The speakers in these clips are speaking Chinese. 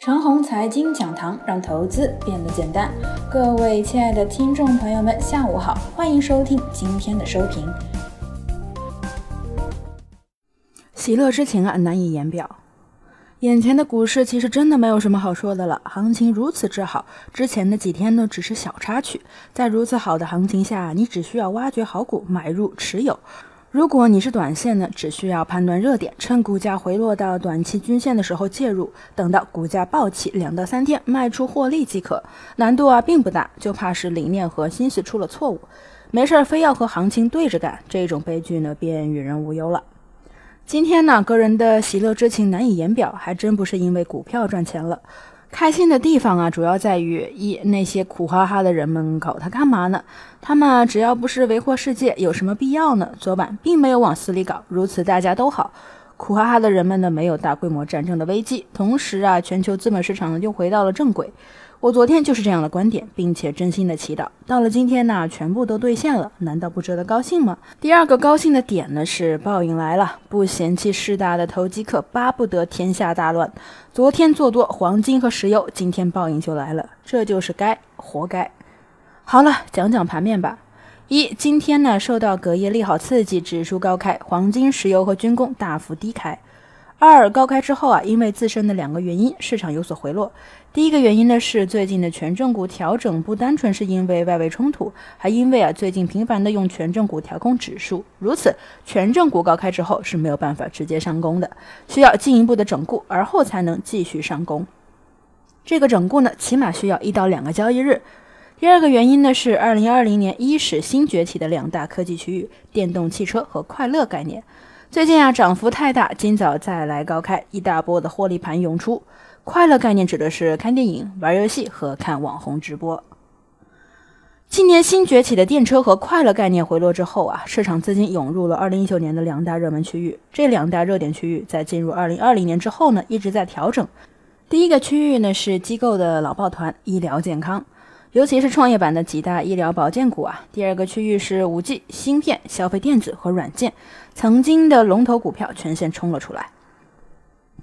长虹财经讲堂让投资变得简单。各位亲爱的听众朋友们，下午好，欢迎收听今天的收评。喜乐之情啊，难以言表。眼前的股市其实真的没有什么好说的了，行情如此之好，之前的几天呢只是小插曲。在如此好的行情下，你只需要挖掘好股，买入持有。如果你是短线呢，只需要判断热点，趁股价回落到短期均线的时候介入，等到股价暴起两到三天卖出获利即可。难度啊并不大，就怕是理念和心思出了错误。没事儿非要和行情对着干，这种悲剧呢便与人无忧了。今天呢，个人的喜乐之情难以言表，还真不是因为股票赚钱了。开心的地方啊，主要在于一那些苦哈哈的人们搞它干嘛呢？他们只要不是为祸世界，有什么必要呢？昨晚并没有往死里搞，如此大家都好。苦哈哈的人们呢，没有大规模战争的危机，同时啊，全球资本市场呢又回到了正轨。我昨天就是这样的观点，并且真心的祈祷，到了今天呢，全部都兑现了，难道不值得高兴吗？第二个高兴的点呢是报应来了，不嫌弃势大的投机客巴不得天下大乱。昨天做多黄金和石油，今天报应就来了，这就是该，活该。好了，讲讲盘面吧。一，今天呢受到隔夜利好刺激，指数高开，黄金、石油和军工大幅低开。二高开之后啊，因为自身的两个原因，市场有所回落。第一个原因呢是最近的权重股调整不单纯是因为外围冲突，还因为啊最近频繁的用权重股调控指数，如此权重股高开之后是没有办法直接上攻的，需要进一步的整固，而后才能继续上攻。这个整固呢，起码需要一到两个交易日。第二个原因呢是二零二零年伊始新崛起的两大科技区域：电动汽车和快乐概念。最近啊，涨幅太大，今早再来高开，一大波的获利盘涌出。快乐概念指的是看电影、玩游戏和看网红直播。今年新崛起的电车和快乐概念回落之后啊，市场资金涌入了2019年的两大热门区域。这两大热点区域在进入2020年之后呢，一直在调整。第一个区域呢是机构的老抱团，医疗健康。尤其是创业板的几大医疗保健股啊，第二个区域是五 G、芯片、消费电子和软件，曾经的龙头股票全线冲了出来。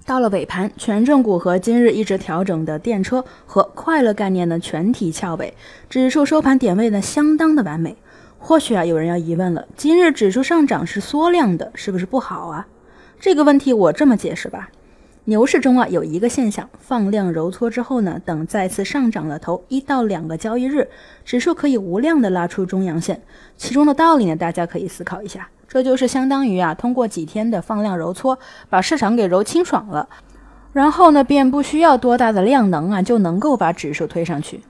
到了尾盘，权重股和今日一直调整的电车和快乐概念呢全体翘尾，指数收盘点位呢相当的完美。或许啊，有人要疑问了，今日指数上涨是缩量的，是不是不好啊？这个问题我这么解释吧。牛市中啊，有一个现象，放量揉搓之后呢，等再次上涨了头一到两个交易日，指数可以无量的拉出中阳线。其中的道理呢，大家可以思考一下，这就是相当于啊，通过几天的放量揉搓，把市场给揉清爽了，然后呢，便不需要多大的量能啊，就能够把指数推上去。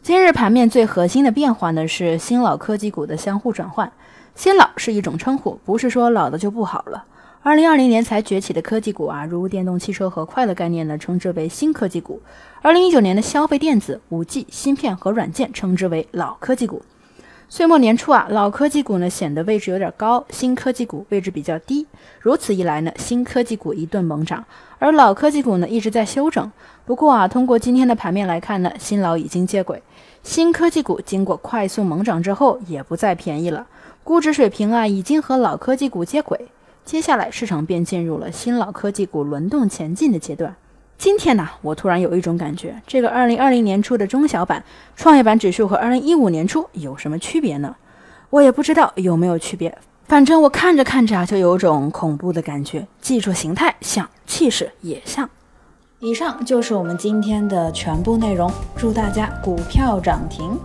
今日盘面最核心的变化呢，是新老科技股的相互转换。新老是一种称呼，不是说老的就不好了。二零二零年才崛起的科技股啊，如电动汽车和快乐概念呢，称之为新科技股；二零一九年的消费电子、五 G、芯片和软件称之为老科技股。岁末年初啊，老科技股呢显得位置有点高，新科技股位置比较低。如此一来呢，新科技股一顿猛涨，而老科技股呢一直在休整。不过啊，通过今天的盘面来看呢，新老已经接轨，新科技股经过快速猛涨之后也不再便宜了，估值水平啊已经和老科技股接轨。接下来，市场便进入了新老科技股轮动前进的阶段。今天呢，我突然有一种感觉，这个二零二零年初的中小板创业板指数和二零一五年初有什么区别呢？我也不知道有没有区别，反正我看着看着啊，就有种恐怖的感觉。技术形态像，气势也像。以上就是我们今天的全部内容，祝大家股票涨停。